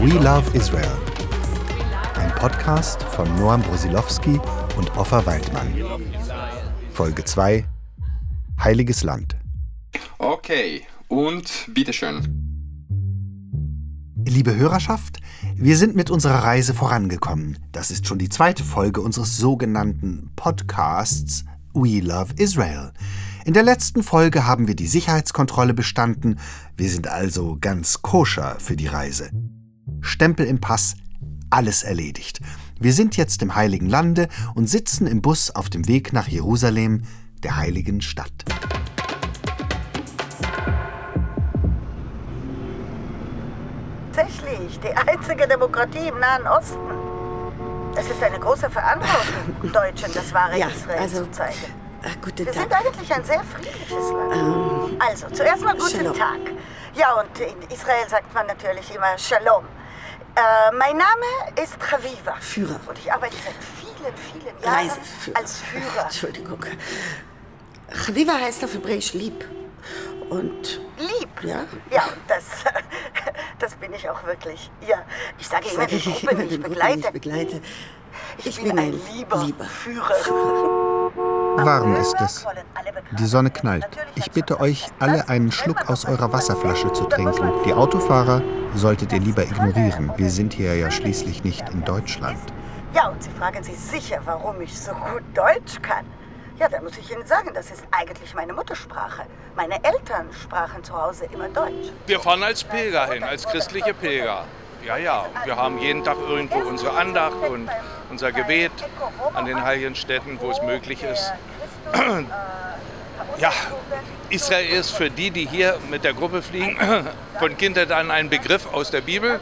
We Love Israel. Ein Podcast von Noam Brosilowski und Offa Waldmann. Folge 2 Heiliges Land. Okay, und bitteschön. Liebe Hörerschaft, wir sind mit unserer Reise vorangekommen. Das ist schon die zweite Folge unseres sogenannten Podcasts We Love Israel. In der letzten Folge haben wir die Sicherheitskontrolle bestanden. Wir sind also ganz koscher für die Reise. Stempel im Pass, alles erledigt. Wir sind jetzt im Heiligen Lande und sitzen im Bus auf dem Weg nach Jerusalem, der heiligen Stadt. Tatsächlich, die einzige Demokratie im Nahen Osten. Es ist eine große Verantwortung, Deutschen das wahre Ja, Israel also- zu zeigen. Ach, guten Wir sind Tag. eigentlich ein sehr friedliches Land. also, zuerst mal guten Shalom. Tag. Ja, und in Israel sagt man natürlich immer Shalom. Äh, mein Name ist Chaviva. Führer. Und ich arbeite seit vielen, vielen Jahren Reiseführer. als Führer. Entschuldigung. Chaviva heißt auf Hebräisch lieb. Und Lieb. Ja? Ja, das, das bin ich auch wirklich. Ja, ich sage ich immer, sage die ich den Gruppen, begleite. die ich begleite. Ich, bin, ein lieber, Führer. Warm ist es. Die Sonne knallt. Ich bitte euch, alle einen Schluck aus eurer Wasserflasche zu trinken. Die Autofahrer solltet ihr lieber ignorieren. Wir sind hier ja schließlich nicht in Deutschland. Ja, und Sie fragen sich sicher, warum ich so gut Deutsch kann. Ja, da muss ich Ihnen sagen, das ist eigentlich meine Muttersprache. Meine Eltern sprachen zu Hause immer Deutsch. Wir fahren als Pilger hin, als christliche Pilger. Ja, ja. Wir haben jeden Tag irgendwo unsere Andacht und unser Gebet an den heiligen Städten, wo es möglich ist. Ja, Israel ist für die, die hier mit der Gruppe fliegen, von Kindheit an ein Begriff aus der Bibel.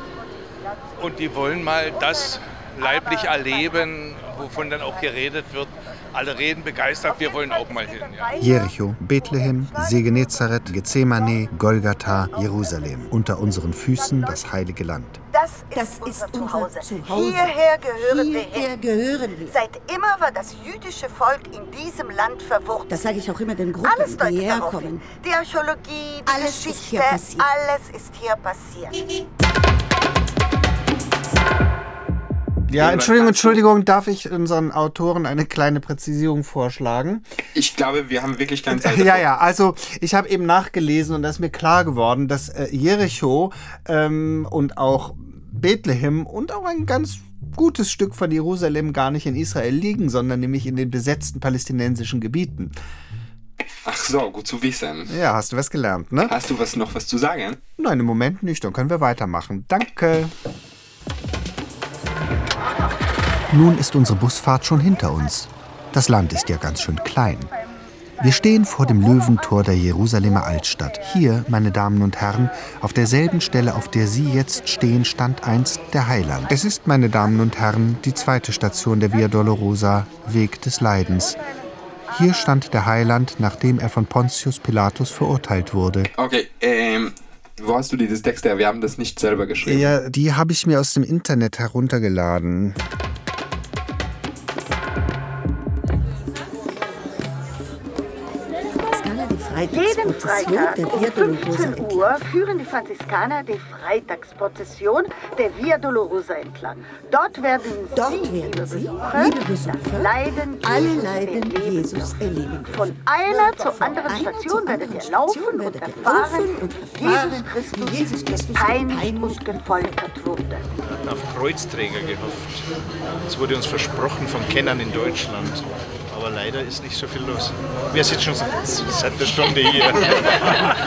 Und die wollen mal das leiblich erleben, wovon dann auch geredet wird. Alle reden begeistert, wir wollen auch mal hin. Ja. Jericho, Bethlehem, See Genezareth, Gethsemane, Golgatha, Jerusalem. Unter unseren Füßen das heilige Land. Das ist, das ist unser unser Zuhause. Zuhause. Hierher gehören wir hierher hin. gehören wir. Seit immer war das jüdische Volk in diesem Land verwurzelt. Das sage ich auch immer den Gruppen, alles die deutet hierher darauf hin. kommen. Die Archäologie, die Alles ist Geschichte, passiert. alles ist hier passiert. Ja, Entschuldigung, Entschuldigung, darf ich unseren Autoren eine kleine Präzisierung vorschlagen? Ich glaube, wir haben wirklich keine Zeit. Ja, ja, also ich habe eben nachgelesen und da ist mir klar geworden, dass äh, Jericho ähm, und auch Bethlehem und auch ein ganz gutes Stück von Jerusalem gar nicht in Israel liegen, sondern nämlich in den besetzten palästinensischen Gebieten. Ach so, gut zu wissen. Ja, hast du was gelernt, ne? Hast du was noch was zu sagen? Nein, im Moment nicht, dann können wir weitermachen. Danke. Nun ist unsere Busfahrt schon hinter uns. Das Land ist ja ganz schön klein. Wir stehen vor dem Löwentor der Jerusalemer Altstadt. Hier, meine Damen und Herren, auf derselben Stelle, auf der Sie jetzt stehen, stand einst der Heiland. Es ist, meine Damen und Herren, die zweite Station der Via Dolorosa, Weg des Leidens. Hier stand der Heiland, nachdem er von Pontius Pilatus verurteilt wurde. Okay, ähm, wo hast du dieses Text her? Wir haben das nicht selber geschrieben. Ja, die habe ich mir aus dem Internet heruntergeladen. Jeden Freitag der um Via Dolorosa 15 Uhr führen die Franziskaner die Freitagsprozession der Via Dolorosa entlang. Dort werden Dort Sie, werden liebe Sie, Besucher, liebe Besucher, das Leiden alle Jesus Leiden Jesus erleben dürfen. Von einer zur Von anderen einer Station werdet ihr laufen Station und erfahren, und wie erfahren, Jesus Christus, Jesus Christus gepeinigt gepeinigt und gefoltert wurde. auf Kreuzträger gehofft. Es wurde uns versprochen von Kennern in Deutschland. Aber leider ist nicht so viel los. Wir sitzen schon seit einer Stunde hier.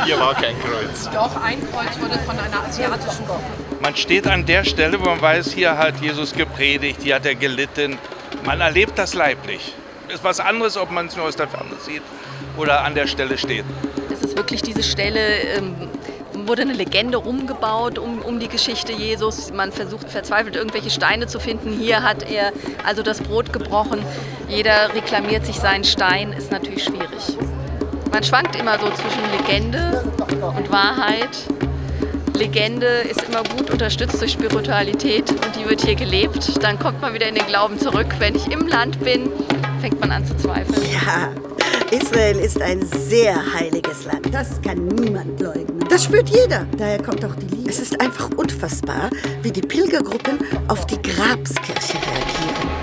Hier war kein Kreuz. Doch, ein Kreuz wurde von einer asiatischen Gruppe. Man steht an der Stelle, wo man weiß, hier hat Jesus gepredigt, hier hat er gelitten. Man erlebt das leiblich. Ist was anderes, ob man es nur aus der Ferne sieht oder an der Stelle steht. Es ist wirklich diese Stelle, ähm, wurde eine Legende rumgebaut um, um die Geschichte Jesus. Man versucht verzweifelt irgendwelche Steine zu finden. Hier hat er also das Brot gebrochen. Jeder reklamiert sich seinen Stein, ist natürlich schwierig. Man schwankt immer so zwischen Legende und Wahrheit. Legende ist immer gut unterstützt durch Spiritualität und die wird hier gelebt. Dann kommt man wieder in den Glauben zurück. Wenn ich im Land bin, fängt man an zu zweifeln. Ja, Israel ist ein sehr heiliges Land. Das kann niemand leugnen. Das spürt jeder. Daher kommt auch die Liebe. Es ist einfach unfassbar, wie die Pilgergruppen auf die Grabskirche reagieren.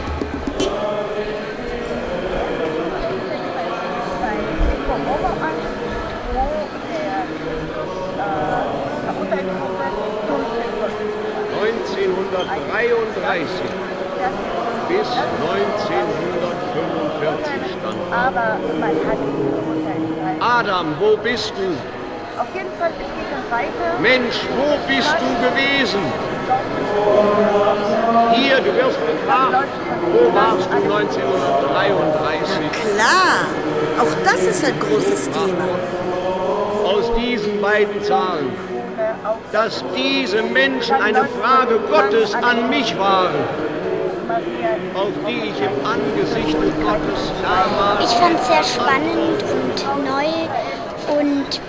bis 1945 stand. Aber man hat Adam, wo bist du? Auf jeden Fall, es geht dann weiter. Mensch, wo bist du gewesen? Hier, du wirst gefragt, wo warst du 1933? Klar, auch das ist ein großes Thema. Aus diesen beiden Zahlen, dass diese Menschen eine Frage Gottes an mich waren, auf die ich im Angesicht Gottes da war. Ich fand es sehr spannend und neu und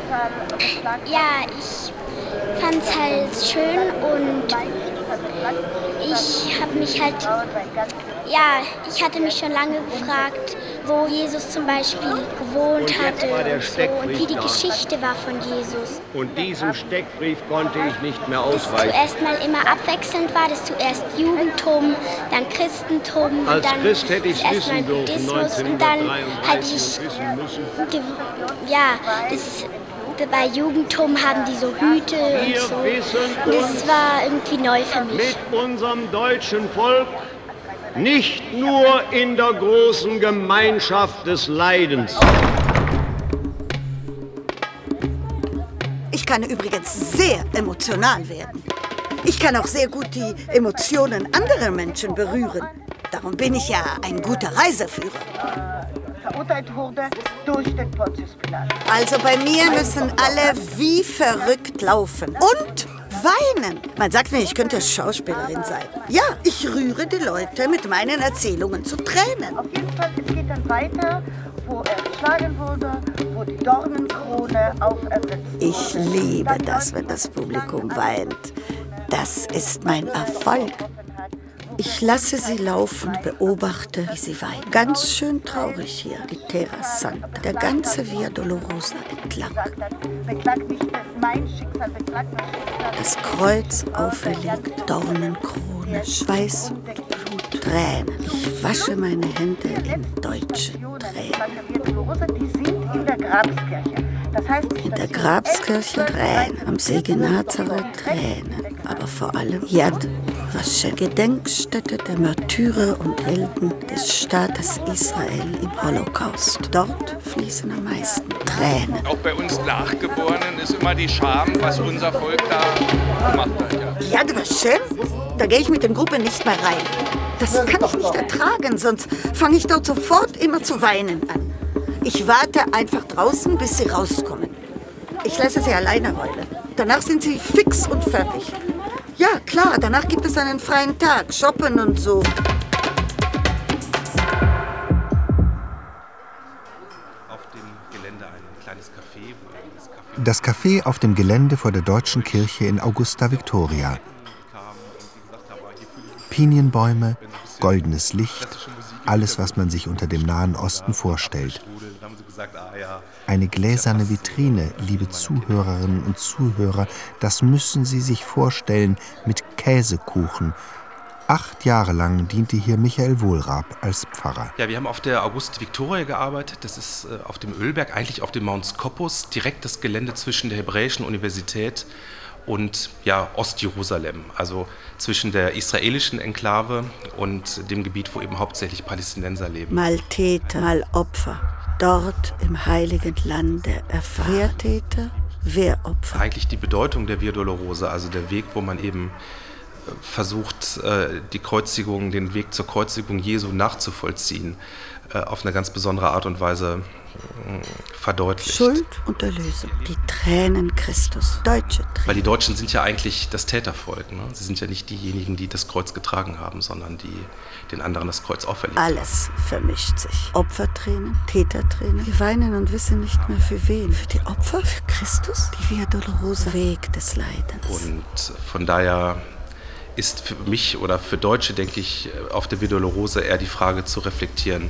ja, ich fand es halt schön und ich habe mich halt, ja, ich hatte mich schon lange gefragt, wo Jesus zum Beispiel gewohnt hatte und, so, und wie die Geschichte war von Jesus. Und diesem Steckbrief konnte ich nicht mehr ausweichen. zuerst mal immer abwechselnd war, das zuerst Judentum, dann Christentum und Als dann Christ hätte ich erst mal Buddhismus und dann hatte ich 1933 wissen müssen. ge- ja, das, bei Judentum haben die so Hüte und Wir so. wissen Und das war irgendwie neu für mich. mit unserem deutschen Volk nicht nur in der großen Gemeinschaft des Leidens. Ich kann übrigens sehr emotional werden. Ich kann auch sehr gut die Emotionen anderer Menschen berühren. Darum bin ich ja ein guter Reiseführer. Verurteilt wurde durch den Pontius Pilatus. Also bei mir müssen alle wie verrückt laufen und weinen. Man sagt mir, ich könnte Schauspielerin sein. Ja, ich rühre die Leute mit meinen Erzählungen zu Tränen. Auf jeden Fall, es geht dann weiter, wo er geschlagen wurde, wo die Dornenkrone aufersetzt Ich liebe das, wenn das Publikum weint. Das ist mein Erfolg. Ich lasse sie laufen, beobachte, wie sie weinen. Ganz schön traurig hier, die Terra Santa. Der ganze Via Dolorosa entlang. Das Kreuz auferlegt, Dornenkrone, Schweiß und Blut, Tränen. Ich wasche meine Hände in deutschen Tränen. In der Grabskirche. Tränen, am See Genazareth Tränen, aber vor allem Yad Vashem, Gedenkstätte der Märtyrer und Helden des Staates Israel im Holocaust. Dort fließen am meisten Tränen. Auch bei uns Nachgeborenen ist immer die Scham, was unser Volk da gemacht hat. Ja. Yad Vashem? Da gehe ich mit der Gruppe nicht mehr rein. Das kann ich nicht ertragen, sonst fange ich dort sofort immer zu weinen an. Ich warte einfach draußen, bis sie rauskommen. Ich lasse sie alleine heulen. Danach sind sie fix und fertig. Ja, klar, danach gibt es einen freien Tag, shoppen und so. Auf dem Gelände ein kleines Café, wo eben das Café Das Café auf dem Gelände vor der Deutschen Kirche in Augusta Victoria. Pinienbäume, goldenes Licht, alles, was man sich unter dem Nahen Osten vorstellt. Eine gläserne Vitrine, liebe Zuhörerinnen und Zuhörer, das müssen Sie sich vorstellen, mit Käsekuchen. Acht Jahre lang diente hier Michael Wohlrab als Pfarrer. Ja, wir haben auf der August Victoria gearbeitet. Das ist äh, auf dem Ölberg, eigentlich auf dem Mount Scopus, direkt das Gelände zwischen der Hebräischen Universität und ja, Ostjerusalem, also zwischen der israelischen Enklave und dem Gebiet, wo eben hauptsächlich Palästinenser leben. Mal Täter, mal Opfer. Dort im heiligen Lande erfahren. Wer Täter, wer Opfer. Eigentlich die Bedeutung der Via Dolorosa, also der Weg, wo man eben versucht, äh, die Kreuzigung, den Weg zur Kreuzigung Jesu nachzuvollziehen, äh, auf eine ganz besondere Art und Weise verdeutlicht. Schuld und Erlösung, die Tränen Christus, deutsche Tränen. Weil die Deutschen sind ja eigentlich das Tätervolk. Ne? Sie sind ja nicht diejenigen, die das Kreuz getragen haben, sondern die den anderen das Kreuz auferlegt Alles vermischt sich. Opfertränen, Tätertränen. Wir weinen und wissen nicht mehr für wen. Für die Opfer, für Christus, die Via Dolorosa, Weg des Leidens. Und von daher ist für mich oder für Deutsche, denke ich, auf der Dolorosa eher die Frage zu reflektieren,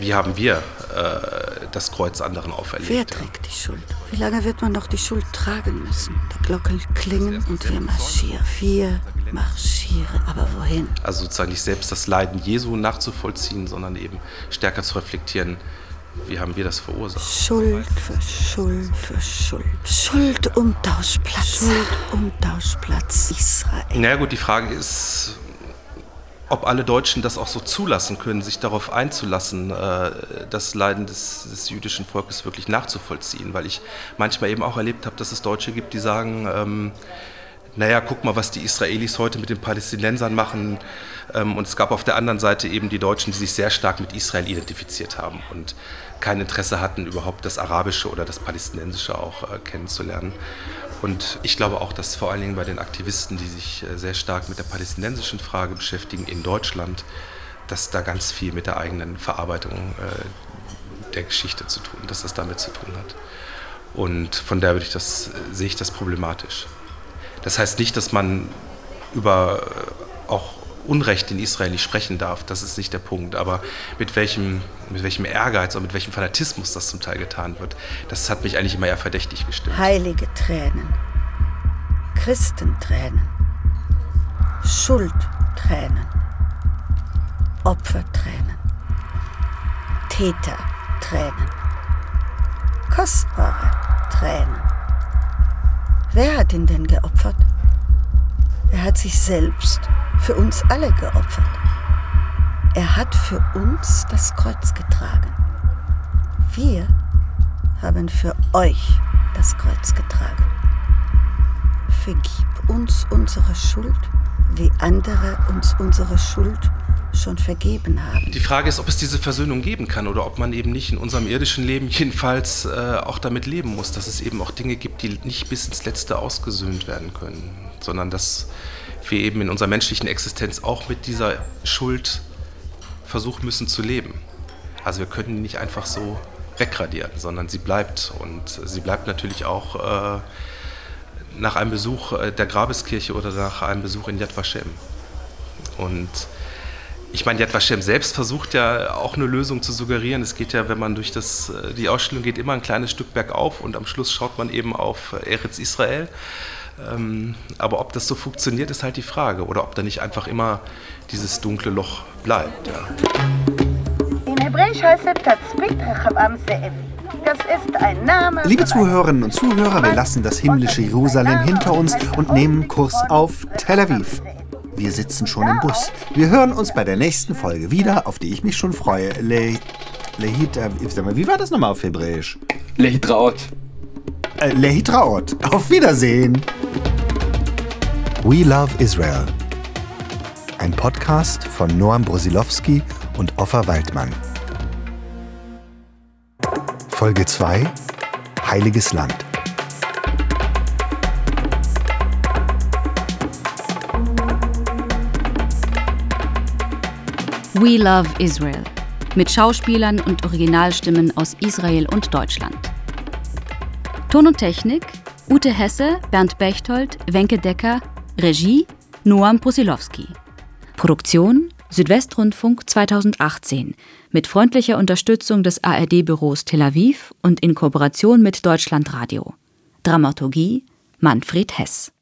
wie haben wir äh, das Kreuz anderen auferlegt? Wer trägt die Schuld? Wie lange wird man noch die Schuld tragen müssen? Die Glocken klingen und wir marschieren. Wir marschieren. Aber wohin? Also sozusagen nicht selbst das Leiden Jesu nachzuvollziehen, sondern eben stärker zu reflektieren, wie haben wir das verursacht? Schuld für Schuld für Schuld. Schuldumtauschplatz. Schuldumtauschplatz Israel. Na naja, gut, die Frage ist, ob alle Deutschen das auch so zulassen können, sich darauf einzulassen, äh, das Leiden des, des, jüdischen Volkes wirklich nachzuvollziehen. Weil ich manchmal eben auch erlebt habe, dass es Deutsche gibt, die sagen, ähm, naja, guck mal, was die Israelis heute mit den Palästinensern machen. Ähm, und es gab auf der anderen Seite eben die Deutschen, die sich sehr stark mit Israel identifiziert haben und kein Interesse hatten, überhaupt das Arabische oder das Palästinensische auch äh, kennenzulernen. Und ich glaube auch, dass vor allen Dingen bei den Aktivisten, die sich äh, sehr stark mit der palästinensischen Frage beschäftigen in Deutschland, dass da ganz viel mit der eigenen Verarbeitung äh, der Geschichte zu tun, dass das damit zu tun hat. Und von daher würde ich das, sehe ich das problematisch. Das heißt nicht, dass man über äh, auch Unrecht in Israel nicht sprechen darf, das ist nicht der Punkt. Aber mit welchem, mit welchem Ehrgeiz und mit welchem Fanatismus das zum Teil getan wird, das hat mich eigentlich immer eher verdächtig gestimmt. Heilige Tränen, Christentränen, Schuldtränen, Opfertränen, Tätertränen, kostbare Tränen. Wer hat ihn denn geopfert? Er hat sich selbst für uns alle geopfert. Er hat für uns das Kreuz getragen. Wir haben für euch das Kreuz getragen. Vergib uns unsere Schuld, wie andere uns unsere Schuld schon vergeben haben. Die Frage ist, ob es diese Versöhnung geben kann oder ob man eben nicht in unserem irdischen Leben jedenfalls äh, auch damit leben muss, dass es eben auch Dinge gibt, die nicht bis ins Letzte ausgesöhnt werden können, sondern dass wir eben in unserer menschlichen Existenz auch mit dieser Schuld versuchen müssen zu leben. Also wir können die nicht einfach so wegradieren, sondern sie bleibt. Und sie bleibt natürlich auch äh, nach einem Besuch äh, der Grabeskirche oder nach einem Besuch in Yad Vashem. Und ich meine, Yad Vashem selbst versucht ja auch eine Lösung zu suggerieren. Es geht ja, wenn man durch das, äh, die Ausstellung geht, immer ein kleines Stück bergauf und am Schluss schaut man eben auf Eretz Israel. Ähm, aber ob das so funktioniert, ist halt die Frage. Oder ob da nicht einfach immer dieses dunkle Loch bleibt. Ja. In Hebräisch heißt es. Das ist ein Name. Liebe Zuhörerinnen und Zuhörer, wir lassen das himmlische Jerusalem hinter uns und nehmen Kurs auf Tel Aviv. Wir sitzen schon im Bus. Wir hören uns bei der nächsten Folge wieder, auf die ich mich schon freue. Le, Lehit, äh, wie war das nochmal auf Hebräisch? Lehitraot. Äh, Lehitraot. Auf Wiedersehen. We Love Israel. Ein Podcast von Noam Brosilowski und Offa Waldmann. Folge 2 Heiliges Land. We Love Israel mit Schauspielern und Originalstimmen aus Israel und Deutschland. Ton und Technik Ute Hesse, Bernd Bechtold, Wenke Decker, Regie Noam Brusilowski. Produktion Südwestrundfunk 2018 mit freundlicher Unterstützung des ARD-Büros Tel Aviv und in Kooperation mit Deutschlandradio. Dramaturgie Manfred Hess.